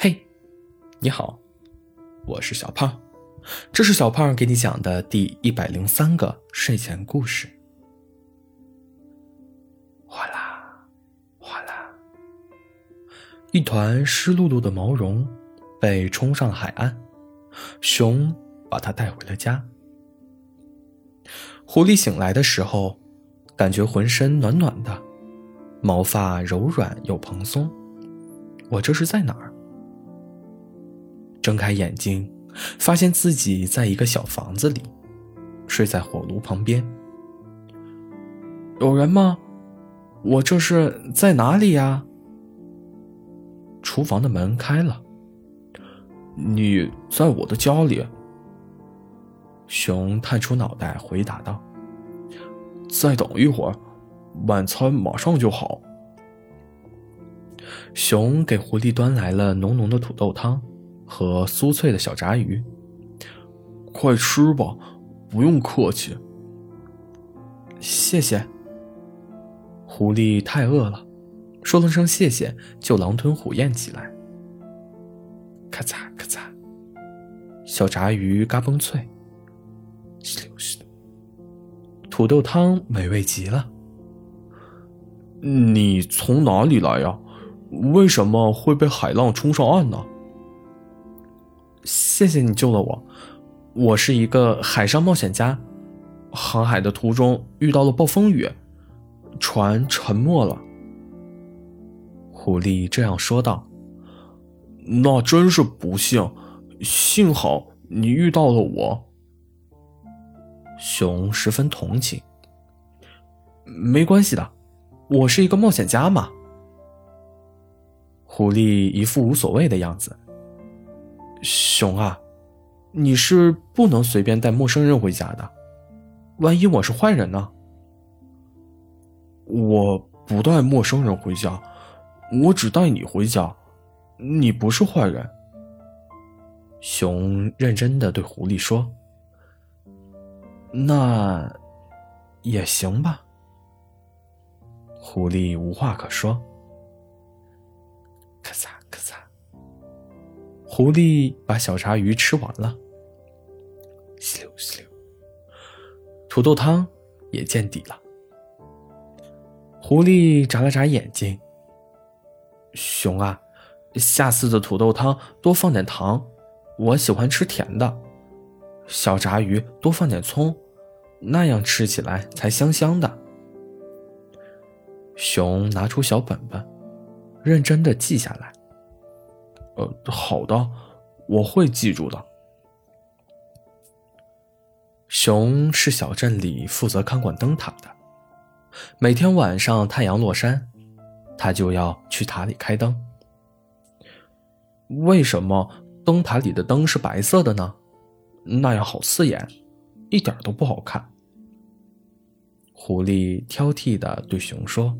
嘿，你好，我是小胖，这是小胖给你讲的第一百零三个睡前故事。哗啦，哗啦，一团湿漉漉的毛绒被冲上了海岸，熊把它带回了家。狐狸醒来的时候，感觉浑身暖暖的，毛发柔软又蓬松。我这是在哪儿？睁开眼睛，发现自己在一个小房子里，睡在火炉旁边。有人吗？我这是在哪里呀？厨房的门开了。你在我的家里。熊探出脑袋回答道：“再等一会儿，晚餐马上就好。”熊给狐狸端来了浓浓的土豆汤和酥脆的小炸鱼。快吃吧，不用客气。谢谢。狐狸太饿了，说了声谢谢，就狼吞虎咽起来。咔嚓咔嚓，小炸鱼嘎嘣脆，吸溜吸溜，土豆汤美味极了。你从哪里来呀？为什么会被海浪冲上岸呢？谢谢你救了我，我是一个海上冒险家，航海的途中遇到了暴风雨，船沉没了。狐狸这样说道：“那真是不幸，幸好你遇到了我。”熊十分同情：“没关系的，我是一个冒险家嘛。”狐狸一副无所谓的样子。熊啊，你是不能随便带陌生人回家的，万一我是坏人呢？我不带陌生人回家，我只带你回家，你不是坏人。熊认真的对狐狸说：“那也行吧。”狐狸无话可说。咔嚓，狐狸把小炸鱼吃完了。吸溜吸溜，土豆汤也见底了。狐狸眨了眨眼睛。熊啊，下次的土豆汤多放点糖，我喜欢吃甜的。小炸鱼多放点葱，那样吃起来才香香的。熊拿出小本本。认真的记下来。呃，好的，我会记住的。熊是小镇里负责看管灯塔的，每天晚上太阳落山，他就要去塔里开灯。为什么灯塔里的灯是白色的呢？那样好刺眼，一点都不好看。狐狸挑剔的对熊说。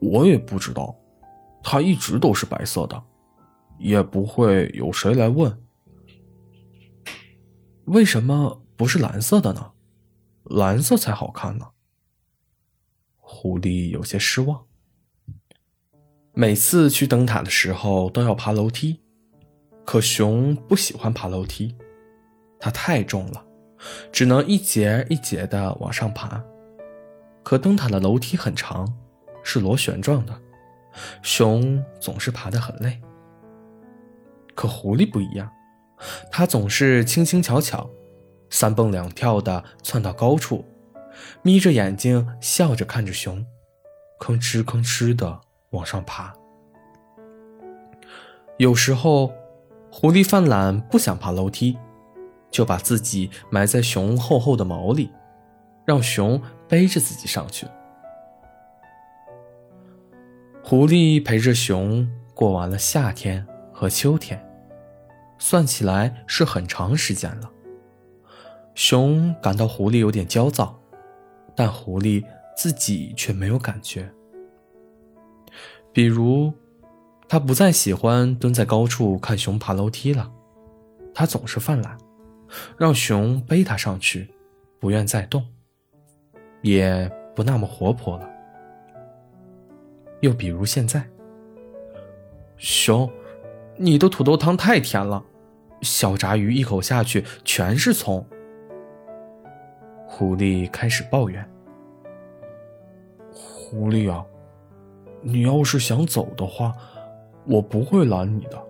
我也不知道，它一直都是白色的，也不会有谁来问为什么不是蓝色的呢？蓝色才好看呢。狐狸有些失望。每次去灯塔的时候都要爬楼梯，可熊不喜欢爬楼梯，它太重了，只能一节一节的往上爬。可灯塔的楼梯很长。是螺旋状的，熊总是爬得很累。可狐狸不一样，它总是轻轻巧巧，三蹦两跳的窜到高处，眯着眼睛笑着看着熊，吭哧吭哧的往上爬。有时候，狐狸犯懒不想爬楼梯，就把自己埋在熊厚厚的毛里，让熊背着自己上去。狐狸陪着熊过完了夏天和秋天，算起来是很长时间了。熊感到狐狸有点焦躁，但狐狸自己却没有感觉。比如，他不再喜欢蹲在高处看熊爬楼梯了，他总是犯懒，让熊背他上去，不愿再动，也不那么活泼了。又比如现在，熊，你的土豆汤太甜了，小炸鱼一口下去全是葱。狐狸开始抱怨：“狐狸啊，你要是想走的话，我不会拦你的。”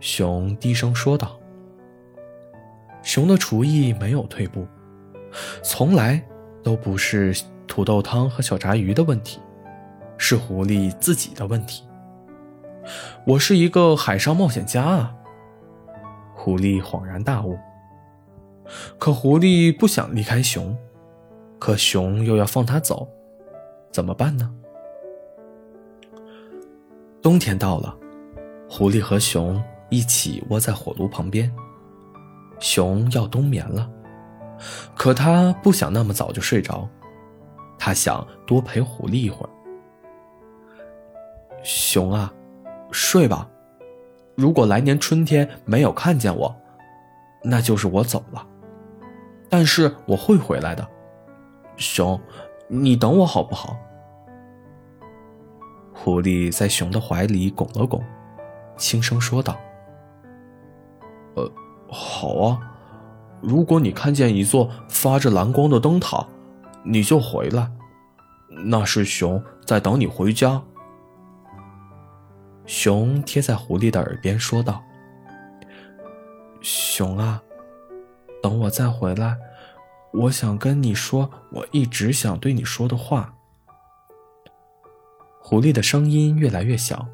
熊低声说道。熊的厨艺没有退步，从来都不是土豆汤和小炸鱼的问题，是狐狸自己的问题。我是一个海上冒险家啊！狐狸恍然大悟。可狐狸不想离开熊，可熊又要放它走，怎么办呢？冬天到了，狐狸和熊一起窝在火炉旁边。熊要冬眠了，可它不想那么早就睡着，它想多陪狐狸一会儿。熊啊！睡吧，如果来年春天没有看见我，那就是我走了。但是我会回来的，熊，你等我好不好？狐狸在熊的怀里拱了拱，轻声说道：“呃，好啊，如果你看见一座发着蓝光的灯塔，你就回来，那是熊在等你回家。”熊贴在狐狸的耳边说道：“熊啊，等我再回来，我想跟你说我一直想对你说的话。”狐狸的声音越来越小，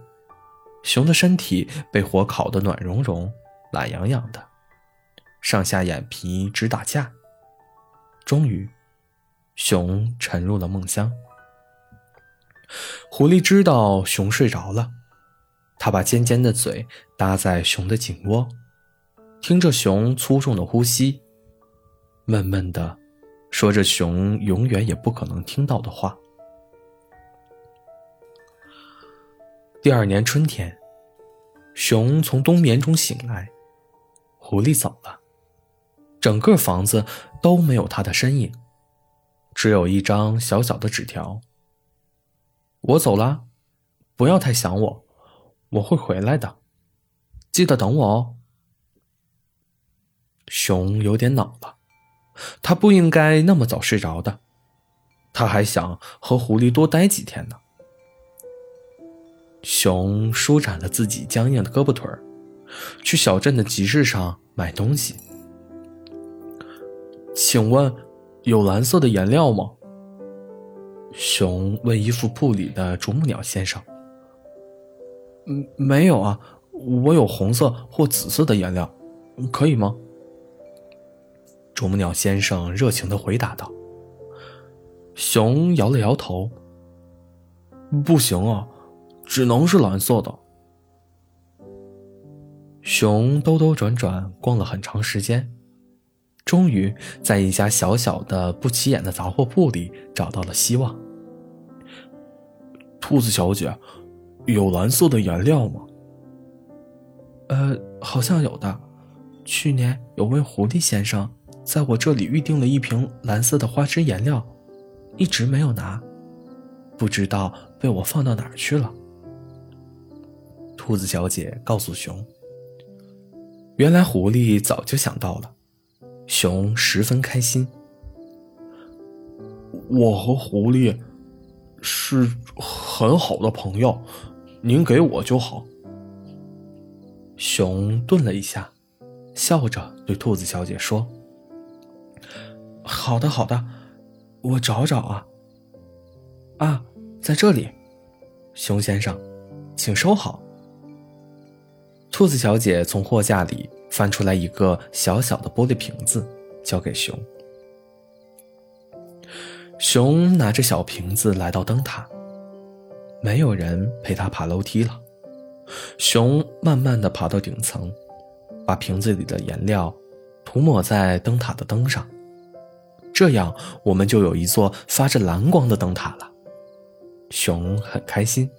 熊的身体被火烤得暖融融、懒洋洋的，上下眼皮直打架。终于，熊沉入了梦乡。狐狸知道熊睡着了。他把尖尖的嘴搭在熊的颈窝，听着熊粗重的呼吸，闷闷的说着熊永远也不可能听到的话。第二年春天，熊从冬眠中醒来，狐狸走了，整个房子都没有他的身影，只有一张小小的纸条：“我走了，不要太想我。”我会回来的，记得等我哦。熊有点恼了，他不应该那么早睡着的，他还想和狐狸多待几天呢。熊舒展了自己僵硬的胳膊腿儿，去小镇的集市上买东西。请问，有蓝色的颜料吗？熊问衣服铺里的啄木鸟先生。嗯，没有啊，我有红色或紫色的颜料，可以吗？啄木鸟先生热情的回答道。熊摇了摇头，不行啊，只能是蓝色的。熊兜兜转转逛了很长时间，终于在一家小小的不起眼的杂货铺里找到了希望。兔子小姐。有蓝色的颜料吗？呃，好像有的。去年有位狐狸先生在我这里预定了一瓶蓝色的花枝颜料，一直没有拿，不知道被我放到哪儿去了。兔子小姐告诉熊：“原来狐狸早就想到了。”熊十分开心。我和狐狸是很好的朋友。您给我就好。熊顿了一下，笑着对兔子小姐说：“好的，好的，我找找啊。啊，在这里，熊先生，请收好。”兔子小姐从货架里翻出来一个小小的玻璃瓶子，交给熊。熊拿着小瓶子来到灯塔。没有人陪他爬楼梯了，熊慢慢的爬到顶层，把瓶子里的颜料涂抹在灯塔的灯上，这样我们就有一座发着蓝光的灯塔了。熊很开心。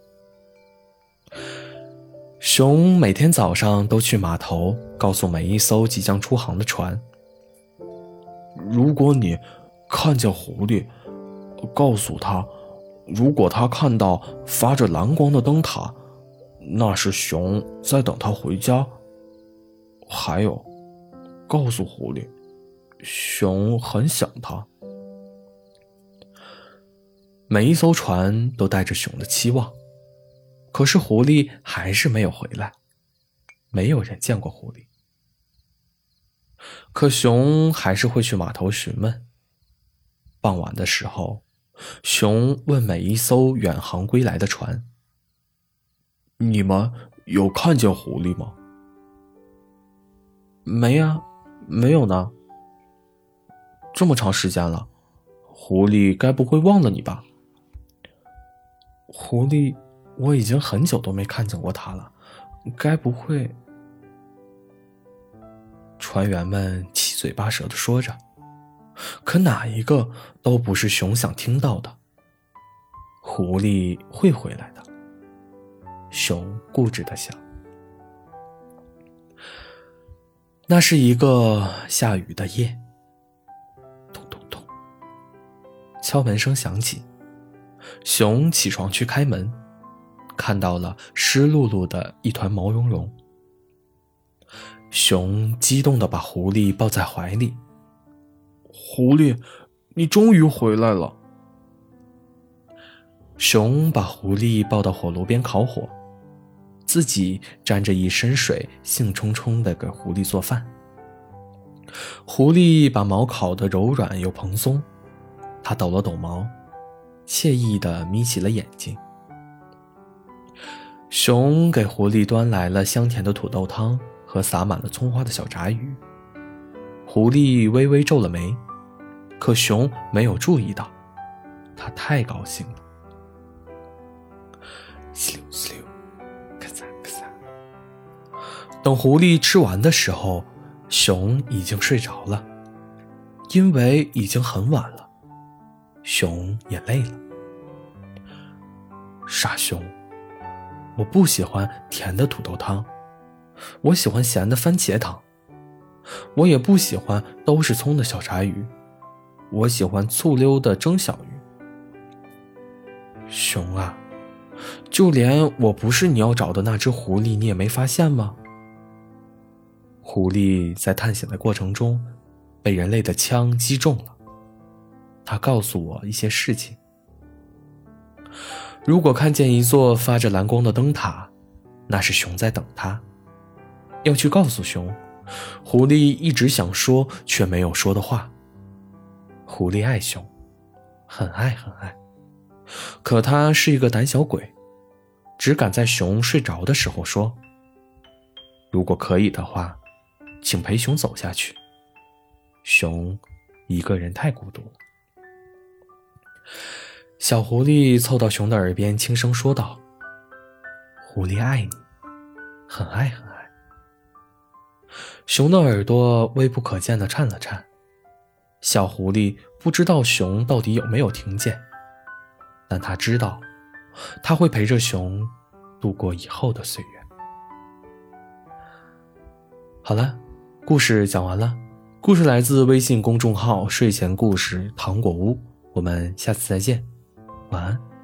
熊每天早上都去码头，告诉每一艘即将出航的船：如果你看见狐狸，告诉他。如果他看到发着蓝光的灯塔，那是熊在等他回家。还有，告诉狐狸，熊很想他。每一艘船都带着熊的期望，可是狐狸还是没有回来。没有人见过狐狸，可熊还是会去码头询问。傍晚的时候，熊问每一艘远航归来的船：“你们有看见狐狸吗？”“没呀，没有呢。”“这么长时间了，狐狸该不会忘了你吧？”“狐狸，我已经很久都没看见过它了，该不会……”船员们七嘴八舌的说着，可哪一个都不是熊想听到的。狐狸会回来的，熊固执的想。那是一个下雨的夜，咚咚咚，敲门声响起，熊起床去开门，看到了湿漉漉的一团毛茸茸。熊激动的把狐狸抱在怀里。狐狸，你终于回来了。熊把狐狸抱到火炉边烤火，自己沾着一身水，兴冲冲的给狐狸做饭。狐狸把毛烤得柔软又蓬松，它抖了抖毛，惬意的眯起了眼睛。熊给狐狸端来了香甜的土豆汤。和撒满了葱花的小炸鱼，狐狸微微皱了眉，可熊没有注意到，它太高兴了。哧溜哧溜，咔嚓咔嚓。等狐狸吃完的时候，熊已经睡着了，因为已经很晚了，熊也累了。傻熊，我不喜欢甜的土豆汤。我喜欢咸的番茄汤，我也不喜欢都是葱的小炸鱼，我喜欢醋溜的蒸小鱼。熊啊，就连我不是你要找的那只狐狸，你也没发现吗？狐狸在探险的过程中，被人类的枪击中了。他告诉我一些事情。如果看见一座发着蓝光的灯塔，那是熊在等他。要去告诉熊，狐狸一直想说却没有说的话。狐狸爱熊，很爱很爱，可他是一个胆小鬼，只敢在熊睡着的时候说：“如果可以的话，请陪熊走下去。”熊一个人太孤独了。小狐狸凑到熊的耳边轻声说道：“狐狸爱你，很爱很爱。”熊的耳朵微不可见的颤了颤，小狐狸不知道熊到底有没有听见，但他知道，他会陪着熊度过以后的岁月。好了，故事讲完了，故事来自微信公众号“睡前故事糖果屋”，我们下次再见，晚安。